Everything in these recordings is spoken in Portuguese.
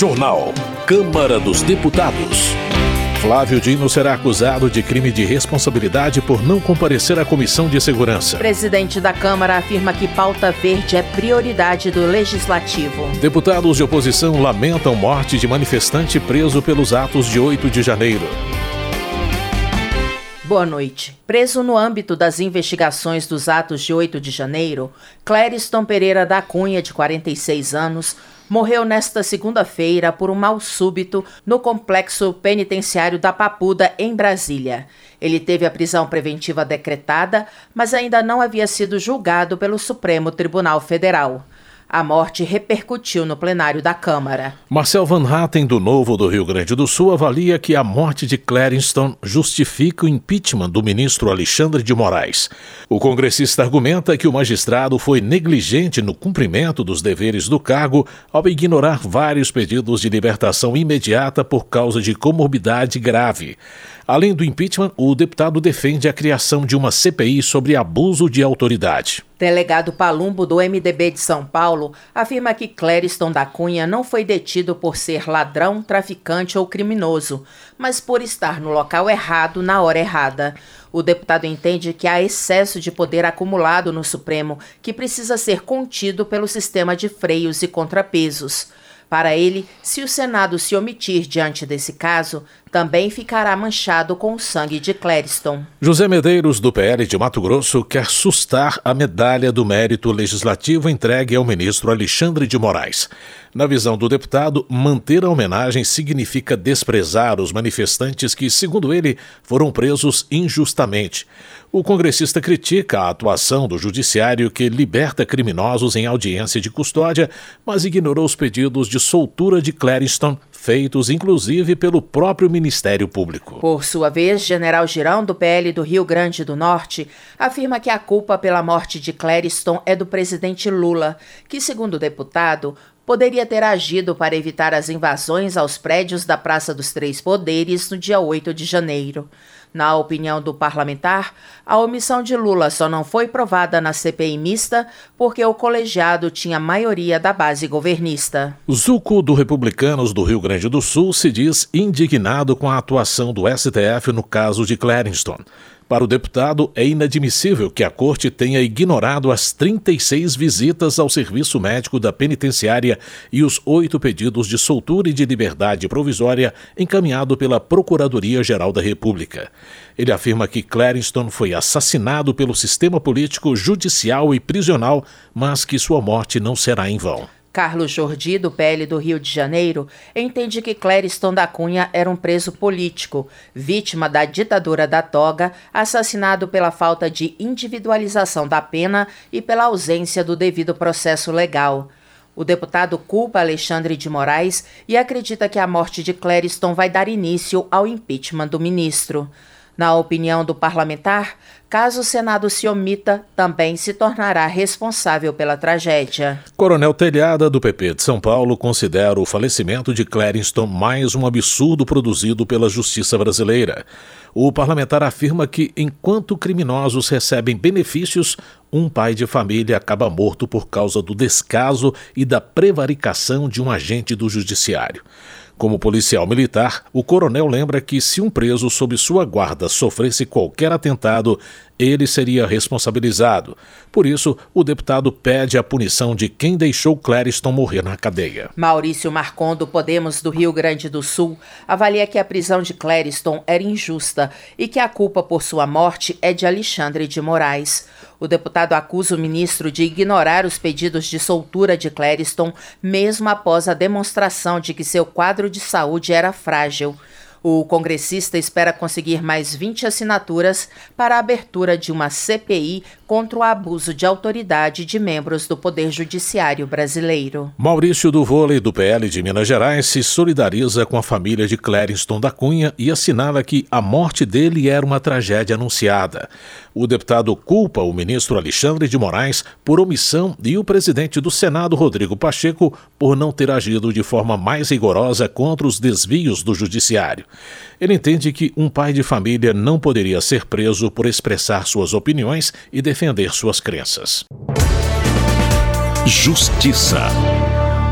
Jornal. Câmara dos Deputados. Flávio Dino será acusado de crime de responsabilidade por não comparecer à Comissão de Segurança. Presidente da Câmara afirma que pauta verde é prioridade do Legislativo. Deputados de oposição lamentam morte de manifestante preso pelos atos de 8 de janeiro. Boa noite. Preso no âmbito das investigações dos atos de 8 de janeiro, Clériston Pereira da Cunha, de 46 anos, morreu nesta segunda-feira por um mal súbito no complexo penitenciário da Papuda, em Brasília. Ele teve a prisão preventiva decretada, mas ainda não havia sido julgado pelo Supremo Tribunal Federal. A morte repercutiu no plenário da Câmara. Marcel Van Hatten, do Novo do Rio Grande do Sul, avalia que a morte de Clarinston justifica o impeachment do ministro Alexandre de Moraes. O congressista argumenta que o magistrado foi negligente no cumprimento dos deveres do cargo ao ignorar vários pedidos de libertação imediata por causa de comorbidade grave. Além do impeachment, o deputado defende a criação de uma CPI sobre abuso de autoridade. Delegado Palumbo, do MDB de São Paulo, afirma que Clériston da Cunha não foi detido por ser ladrão, traficante ou criminoso, mas por estar no local errado na hora errada. O deputado entende que há excesso de poder acumulado no Supremo que precisa ser contido pelo sistema de freios e contrapesos. Para ele, se o Senado se omitir diante desse caso, também ficará manchado com o sangue de Clériston. José Medeiros, do PL de Mato Grosso, quer sustar a medalha do mérito legislativo entregue ao ministro Alexandre de Moraes. Na visão do deputado, manter a homenagem significa desprezar os manifestantes que, segundo ele, foram presos injustamente. O congressista critica a atuação do judiciário que liberta criminosos em audiência de custódia, mas ignorou os pedidos de soltura de Clariston, feitos inclusive pelo próprio Ministério Público. Por sua vez, General Girão, do PL do Rio Grande do Norte, afirma que a culpa pela morte de Clariston é do presidente Lula, que, segundo o deputado, poderia ter agido para evitar as invasões aos prédios da Praça dos Três Poderes no dia 8 de janeiro. Na opinião do parlamentar, a omissão de Lula só não foi provada na CPI mista porque o colegiado tinha maioria da base governista. Zuco do Republicanos do Rio Grande do Sul se diz indignado com a atuação do STF no caso de Clarinston. Para o deputado, é inadmissível que a corte tenha ignorado as 36 visitas ao serviço médico da penitenciária e os oito pedidos de soltura e de liberdade provisória encaminhado pela Procuradoria-Geral da República. Ele afirma que Clariston foi assassinado pelo sistema político, judicial e prisional, mas que sua morte não será em vão. Carlos Jordi, do PL do Rio de Janeiro, entende que Clériston da Cunha era um preso político, vítima da ditadura da toga, assassinado pela falta de individualização da pena e pela ausência do devido processo legal. O deputado culpa Alexandre de Moraes e acredita que a morte de Clériston vai dar início ao impeachment do ministro. Na opinião do parlamentar, caso o Senado se omita, também se tornará responsável pela tragédia. Coronel Telhada, do PP de São Paulo, considera o falecimento de Clarinston mais um absurdo produzido pela justiça brasileira. O parlamentar afirma que, enquanto criminosos recebem benefícios, um pai de família acaba morto por causa do descaso e da prevaricação de um agente do judiciário. Como policial militar, o coronel lembra que se um preso sob sua guarda sofresse qualquer atentado, ele seria responsabilizado. Por isso, o deputado pede a punição de quem deixou Clériston morrer na cadeia. Maurício Marcon, do Podemos do Rio Grande do Sul, avalia que a prisão de Clériston era injusta e que a culpa por sua morte é de Alexandre de Moraes. O deputado acusa o ministro de ignorar os pedidos de soltura de Clériston, mesmo após a demonstração de que seu quadro de saúde era frágil. O congressista espera conseguir mais 20 assinaturas para a abertura de uma CPI contra o abuso de autoridade de membros do Poder Judiciário brasileiro. Maurício do Vôlei, do PL de Minas Gerais, se solidariza com a família de Clériston da Cunha e assinala que a morte dele era uma tragédia anunciada. O deputado culpa o ministro Alexandre de Moraes por omissão e o presidente do Senado, Rodrigo Pacheco, por não ter agido de forma mais rigorosa contra os desvios do judiciário. Ele entende que um pai de família não poderia ser preso por expressar suas opiniões e defender suas crenças. Justiça.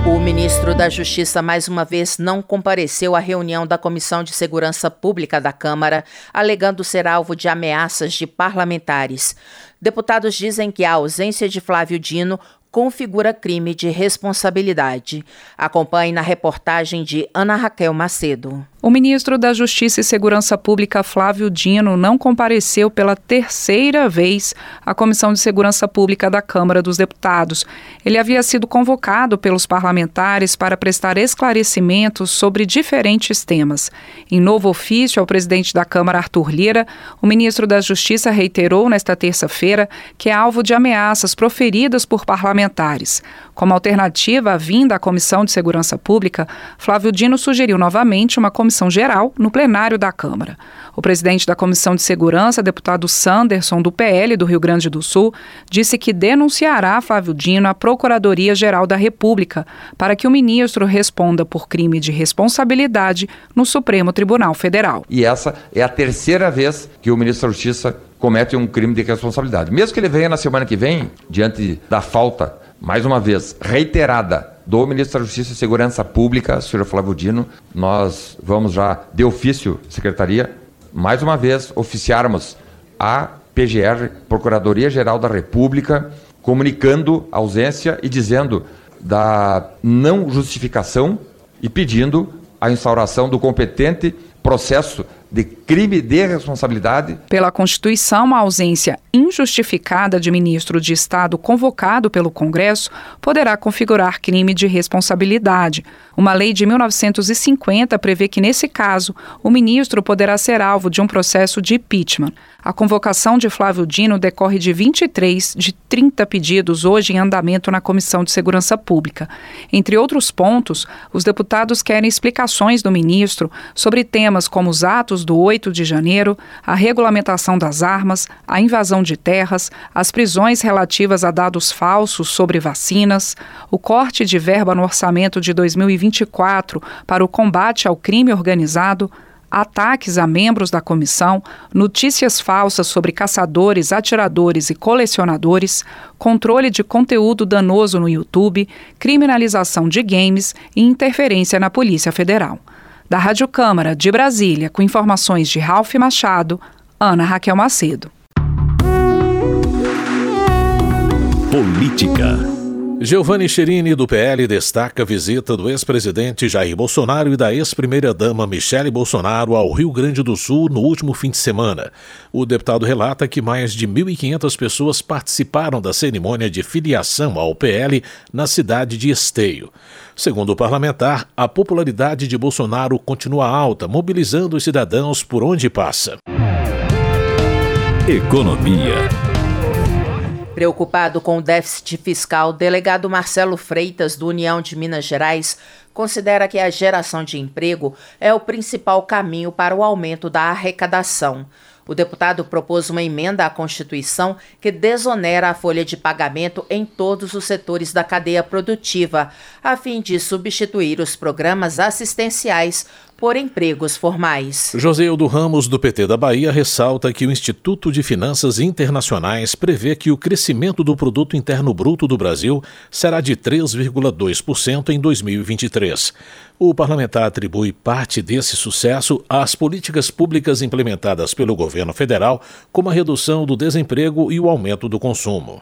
O ministro da Justiça, mais uma vez, não compareceu à reunião da Comissão de Segurança Pública da Câmara, alegando ser alvo de ameaças de parlamentares. Deputados dizem que a ausência de Flávio Dino configura crime de responsabilidade. Acompanhe na reportagem de Ana Raquel Macedo. O ministro da Justiça e Segurança Pública, Flávio Dino, não compareceu pela terceira vez à Comissão de Segurança Pública da Câmara dos Deputados. Ele havia sido convocado pelos parlamentares para prestar esclarecimentos sobre diferentes temas. Em novo ofício ao presidente da Câmara, Arthur Lira, o ministro da Justiça reiterou nesta terça-feira que é alvo de ameaças proferidas por parlamentares. Como alternativa à vinda à Comissão de Segurança Pública, Flávio Dino sugeriu novamente uma comissão geral no plenário da Câmara. O presidente da Comissão de Segurança, deputado Sanderson, do PL do Rio Grande do Sul, disse que denunciará Flávio Dino à Procuradoria-Geral da República para que o ministro responda por crime de responsabilidade no Supremo Tribunal Federal. E essa é a terceira vez que o ministro da Justiça comete um crime de responsabilidade. Mesmo que ele venha na semana que vem, diante da falta mais uma vez, reiterada do Ministro da Justiça e Segurança Pública, senhor Flávio Dino, nós vamos já, de ofício, Secretaria, mais uma vez, oficiarmos a PGR, Procuradoria-Geral da República, comunicando a ausência e dizendo da não justificação e pedindo a instauração do competente processo de crime de responsabilidade. Pela Constituição, a ausência injustificada de ministro de Estado convocado pelo Congresso poderá configurar crime de responsabilidade. Uma lei de 1950 prevê que, nesse caso, o ministro poderá ser alvo de um processo de impeachment. A convocação de Flávio Dino decorre de 23 de 30 pedidos hoje em andamento na Comissão de Segurança Pública. Entre outros pontos, os deputados querem explicações do ministro sobre temas como os atos do 8 de janeiro, a regulamentação das armas, a invasão de terras, as prisões relativas a dados falsos sobre vacinas, o corte de verba no orçamento de 2024 para o combate ao crime organizado ataques a membros da comissão, notícias falsas sobre caçadores, atiradores e colecionadores, controle de conteúdo danoso no YouTube, criminalização de games e interferência na Polícia Federal. Da Rádio Câmara de Brasília, com informações de Ralph Machado, Ana Raquel Macedo. Política. Giovanni Cherini, do PL, destaca a visita do ex-presidente Jair Bolsonaro e da ex-primeira-dama Michele Bolsonaro ao Rio Grande do Sul no último fim de semana. O deputado relata que mais de 1.500 pessoas participaram da cerimônia de filiação ao PL na cidade de Esteio. Segundo o parlamentar, a popularidade de Bolsonaro continua alta, mobilizando os cidadãos por onde passa. Economia. Preocupado com o déficit fiscal, o delegado Marcelo Freitas, do União de Minas Gerais, considera que a geração de emprego é o principal caminho para o aumento da arrecadação. O deputado propôs uma emenda à Constituição que desonera a folha de pagamento em todos os setores da cadeia produtiva, a fim de substituir os programas assistenciais por empregos formais. Joséildo Ramos, do PT da Bahia, ressalta que o Instituto de Finanças Internacionais prevê que o crescimento do Produto Interno Bruto do Brasil será de 3,2% em 2023. O parlamentar atribui parte desse sucesso às políticas públicas implementadas pelo governo federal, como a redução do desemprego e o aumento do consumo.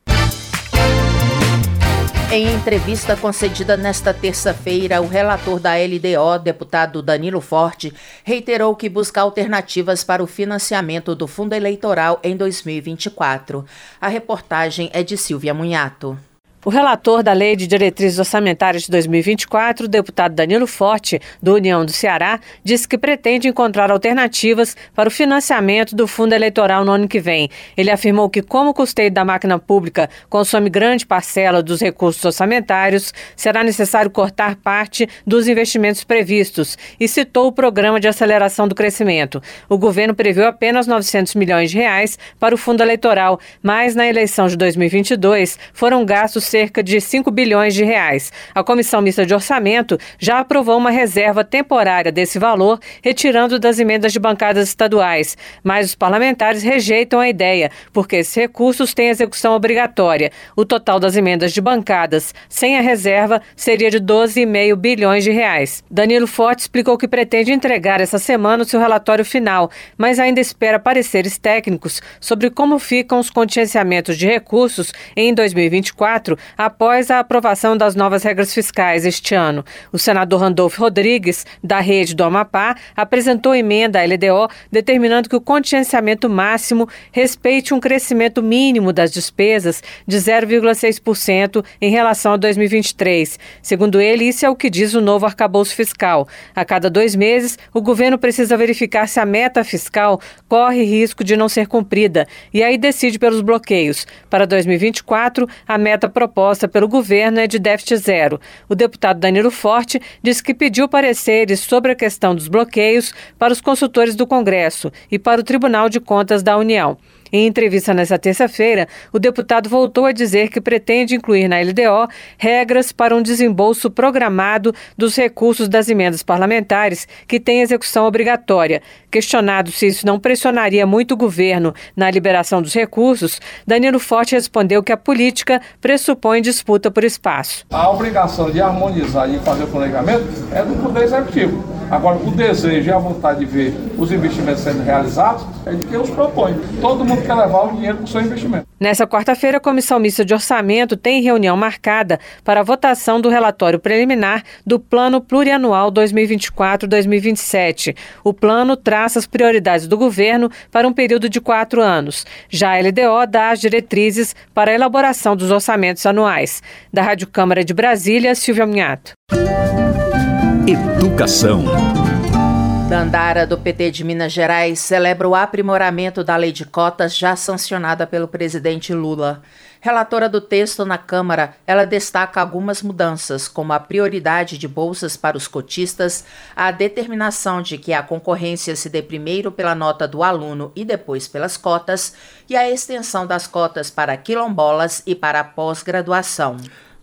Em entrevista concedida nesta terça-feira, o relator da LDO, deputado Danilo Forte, reiterou que busca alternativas para o financiamento do fundo eleitoral em 2024. A reportagem é de Silvia Munhato. O relator da Lei de Diretrizes Orçamentárias de 2024, o deputado Danilo Forte, do União do Ceará, disse que pretende encontrar alternativas para o financiamento do fundo eleitoral no ano que vem. Ele afirmou que, como o custeio da máquina pública consome grande parcela dos recursos orçamentários, será necessário cortar parte dos investimentos previstos e citou o programa de aceleração do crescimento. O governo previu apenas 900 milhões de reais para o fundo eleitoral, mas na eleição de 2022 foram gastos cerca de 5 bilhões de reais. A Comissão Mista de Orçamento já aprovou uma reserva temporária desse valor, retirando das emendas de bancadas estaduais. Mas os parlamentares rejeitam a ideia, porque esses recursos têm execução obrigatória. O total das emendas de bancadas, sem a reserva, seria de 12,5 bilhões de reais. Danilo Forte explicou que pretende entregar essa semana o seu relatório final, mas ainda espera pareceres técnicos sobre como ficam os contingenciamentos de recursos em 2024, após a aprovação das novas regras fiscais este ano. O senador Randolfo Rodrigues, da Rede do Amapá, apresentou emenda à LDO determinando que o contingenciamento máximo respeite um crescimento mínimo das despesas de 0,6% em relação a 2023. Segundo ele, isso é o que diz o novo arcabouço fiscal. A cada dois meses, o governo precisa verificar se a meta fiscal corre risco de não ser cumprida e aí decide pelos bloqueios. Para 2024, a meta proposta pelo governo é de déficit zero. O deputado Danilo Forte disse que pediu pareceres sobre a questão dos bloqueios para os consultores do Congresso e para o Tribunal de Contas da União. Em entrevista nesta terça-feira, o deputado voltou a dizer que pretende incluir na LDO regras para um desembolso programado dos recursos das emendas parlamentares que têm execução obrigatória. Questionado se isso não pressionaria muito o governo na liberação dos recursos, Danilo Forte respondeu que a política pressupõe disputa por espaço. A obrigação de harmonizar e fazer o planejamento é do Poder Executivo. Agora, o desejo e a vontade de ver os investimentos sendo realizados é de quem os propõe. Todo mundo quer levar o dinheiro para o seu investimento. Nessa quarta-feira, a Comissão Mista de Orçamento tem reunião marcada para a votação do relatório preliminar do Plano Plurianual 2024-2027. O plano traça as prioridades do governo para um período de quatro anos. Já a LDO dá as diretrizes para a elaboração dos orçamentos anuais. Da Rádio Câmara de Brasília, Silvia Minhato. Educação. Dandara, do PT de Minas Gerais, celebra o aprimoramento da lei de cotas já sancionada pelo presidente Lula. Relatora do texto na Câmara, ela destaca algumas mudanças, como a prioridade de bolsas para os cotistas, a determinação de que a concorrência se dê primeiro pela nota do aluno e depois pelas cotas, e a extensão das cotas para quilombolas e para pós-graduação.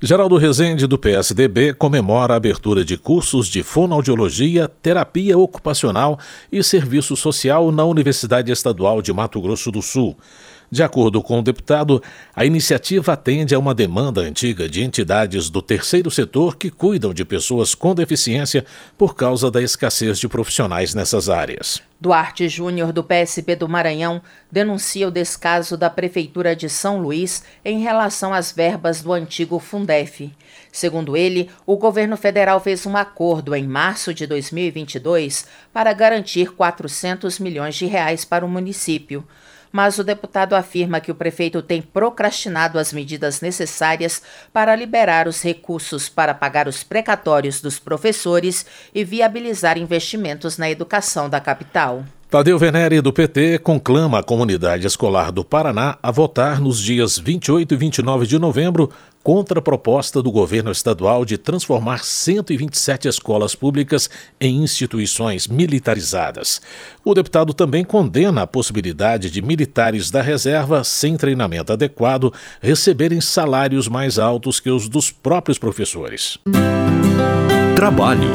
Geraldo Rezende, do PSDB, comemora a abertura de cursos de fonoaudiologia, terapia ocupacional e serviço social na Universidade Estadual de Mato Grosso do Sul. De acordo com o deputado, a iniciativa atende a uma demanda antiga de entidades do terceiro setor que cuidam de pessoas com deficiência por causa da escassez de profissionais nessas áreas. Duarte Júnior, do PSB do Maranhão, denuncia o descaso da Prefeitura de São Luís em relação às verbas do antigo Fundef. Segundo ele, o governo federal fez um acordo em março de 2022 para garantir 400 milhões de reais para o município mas o deputado afirma que o prefeito tem procrastinado as medidas necessárias para liberar os recursos para pagar os precatórios dos professores e viabilizar investimentos na educação da capital. Tadeu Venere, do PT, conclama a comunidade escolar do Paraná a votar nos dias 28 e 29 de novembro contra a proposta do governo estadual de transformar 127 escolas públicas em instituições militarizadas. O deputado também condena a possibilidade de militares da reserva, sem treinamento adequado, receberem salários mais altos que os dos próprios professores. Trabalho.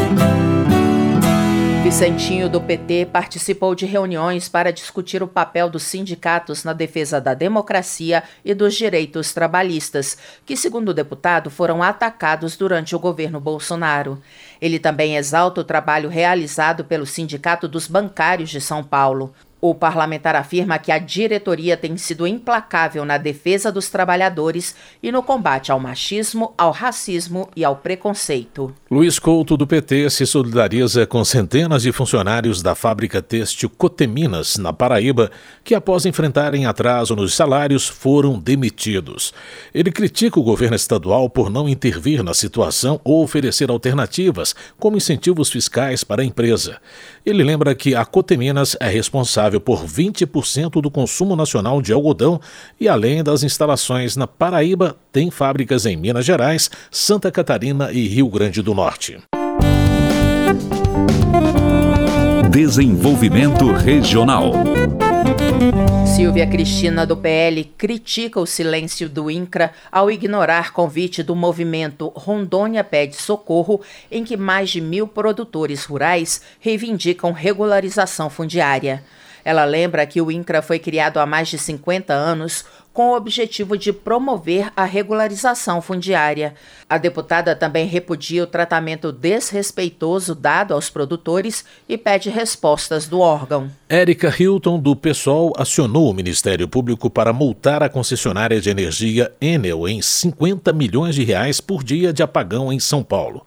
Vicentinho do PT participou de reuniões para discutir o papel dos sindicatos na defesa da democracia e dos direitos trabalhistas, que, segundo o deputado, foram atacados durante o governo Bolsonaro. Ele também exalta o trabalho realizado pelo Sindicato dos Bancários de São Paulo. O parlamentar afirma que a diretoria tem sido implacável na defesa dos trabalhadores e no combate ao machismo, ao racismo e ao preconceito. Luiz Couto, do PT, se solidariza com centenas de funcionários da fábrica têxtil Coteminas, na Paraíba, que, após enfrentarem atraso nos salários, foram demitidos. Ele critica o governo estadual por não intervir na situação ou oferecer alternativas, como incentivos fiscais para a empresa. Ele lembra que a Coteminas é responsável responsável por 20% do consumo nacional de algodão e, além das instalações na Paraíba, tem fábricas em Minas Gerais, Santa Catarina e Rio Grande do Norte. Desenvolvimento Regional. Silvia Cristina do PL critica o silêncio do INCRA ao ignorar convite do movimento Rondônia Pede Socorro, em que mais de mil produtores rurais reivindicam regularização fundiária. Ela lembra que o INCRA foi criado há mais de 50 anos com o objetivo de promover a regularização fundiária. A deputada também repudia o tratamento desrespeitoso dado aos produtores e pede respostas do órgão. Érica Hilton, do PSOL, acionou o Ministério Público para multar a concessionária de energia Enel em 50 milhões de reais por dia de apagão em São Paulo.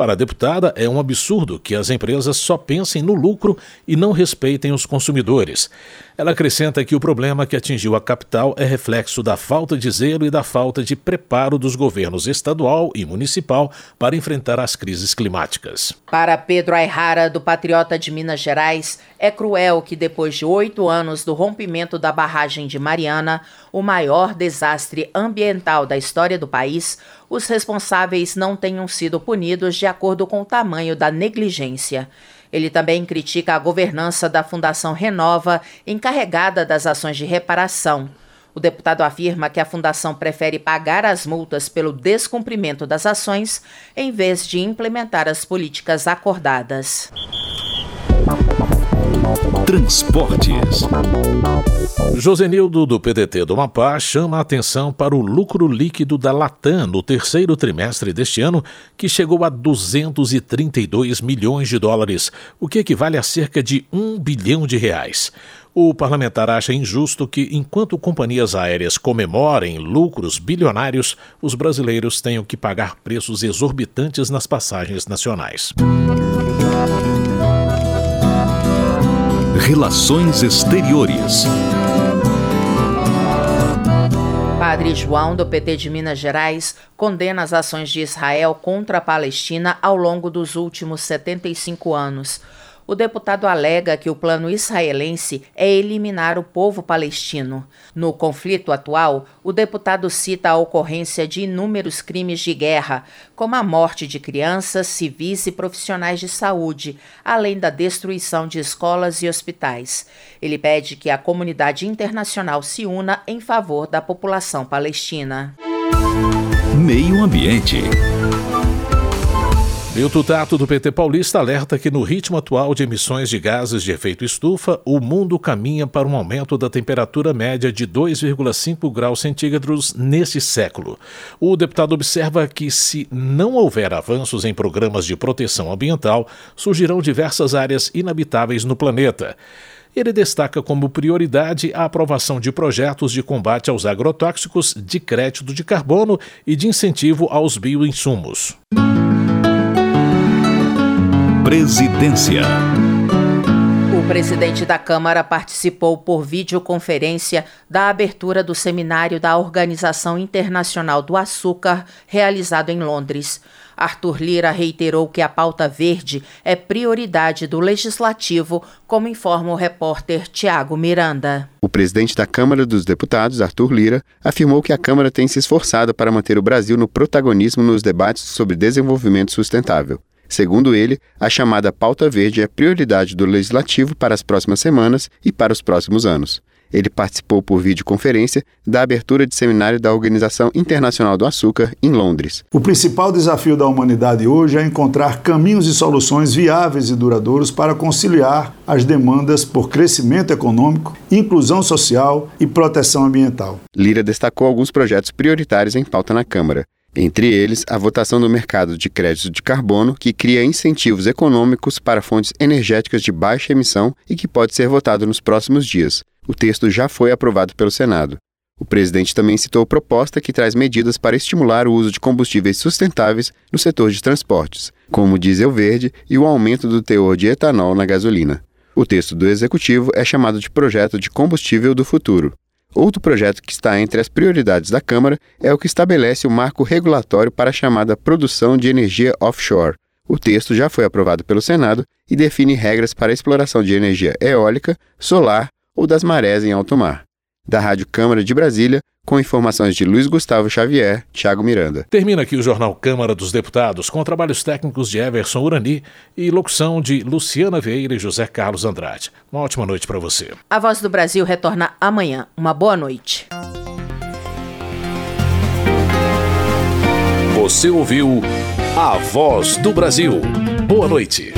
Para a deputada, é um absurdo que as empresas só pensem no lucro e não respeitem os consumidores. Ela acrescenta que o problema que atingiu a capital é reflexo da falta de zelo e da falta de preparo dos governos estadual e municipal para enfrentar as crises climáticas. Para Pedro Ayrara, do Patriota de Minas Gerais, é cruel que depois de oito anos do rompimento da barragem de Mariana, o maior desastre ambiental da história do país, os responsáveis não tenham sido punidos de acordo com o tamanho da negligência. Ele também critica a governança da Fundação Renova, encarregada das ações de reparação. O deputado afirma que a fundação prefere pagar as multas pelo descumprimento das ações em vez de implementar as políticas acordadas. Transportes. Josenildo, do PDT do Amapá, chama a atenção para o lucro líquido da Latam no terceiro trimestre deste ano, que chegou a 232 milhões de dólares, o que equivale a cerca de um bilhão de reais. O parlamentar acha injusto que, enquanto companhias aéreas comemorem lucros bilionários, os brasileiros tenham que pagar preços exorbitantes nas passagens nacionais. Relações Exteriores. Padre João, do PT de Minas Gerais, condena as ações de Israel contra a Palestina ao longo dos últimos 75 anos. O deputado alega que o plano israelense é eliminar o povo palestino. No conflito atual, o deputado cita a ocorrência de inúmeros crimes de guerra, como a morte de crianças, civis e profissionais de saúde, além da destruição de escolas e hospitais. Ele pede que a comunidade internacional se una em favor da população palestina. Meio Ambiente. Milton Tato, do PT Paulista, alerta que no ritmo atual de emissões de gases de efeito estufa, o mundo caminha para um aumento da temperatura média de 2,5 graus centígrados neste século. O deputado observa que, se não houver avanços em programas de proteção ambiental, surgirão diversas áreas inabitáveis no planeta. Ele destaca como prioridade a aprovação de projetos de combate aos agrotóxicos, de crédito de carbono e de incentivo aos bioinsumos. Presidência. O presidente da Câmara participou por videoconferência da abertura do seminário da Organização Internacional do Açúcar, realizado em Londres. Arthur Lira reiterou que a pauta verde é prioridade do legislativo, como informa o repórter Tiago Miranda. O presidente da Câmara dos Deputados, Arthur Lira, afirmou que a Câmara tem se esforçado para manter o Brasil no protagonismo nos debates sobre desenvolvimento sustentável. Segundo ele, a chamada pauta verde é prioridade do legislativo para as próximas semanas e para os próximos anos. Ele participou por videoconferência da abertura de seminário da Organização Internacional do Açúcar em Londres. O principal desafio da humanidade hoje é encontrar caminhos e soluções viáveis e duradouros para conciliar as demandas por crescimento econômico, inclusão social e proteção ambiental. Lira destacou alguns projetos prioritários em pauta na Câmara. Entre eles, a votação do mercado de crédito de carbono, que cria incentivos econômicos para fontes energéticas de baixa emissão e que pode ser votado nos próximos dias. O texto já foi aprovado pelo Senado. O presidente também citou proposta que traz medidas para estimular o uso de combustíveis sustentáveis no setor de transportes, como o diesel verde e o aumento do teor de etanol na gasolina. O texto do executivo é chamado de Projeto de Combustível do Futuro. Outro projeto que está entre as prioridades da Câmara é o que estabelece o marco regulatório para a chamada produção de energia offshore. O texto já foi aprovado pelo Senado e define regras para a exploração de energia eólica, solar ou das marés em alto mar. Da Rádio Câmara de Brasília, com informações de Luiz Gustavo Xavier, Thiago Miranda. Termina aqui o Jornal Câmara dos Deputados, com trabalhos técnicos de Everson Urani e locução de Luciana Vieira e José Carlos Andrade. Uma ótima noite para você. A Voz do Brasil retorna amanhã. Uma boa noite. Você ouviu A Voz do Brasil. Boa noite.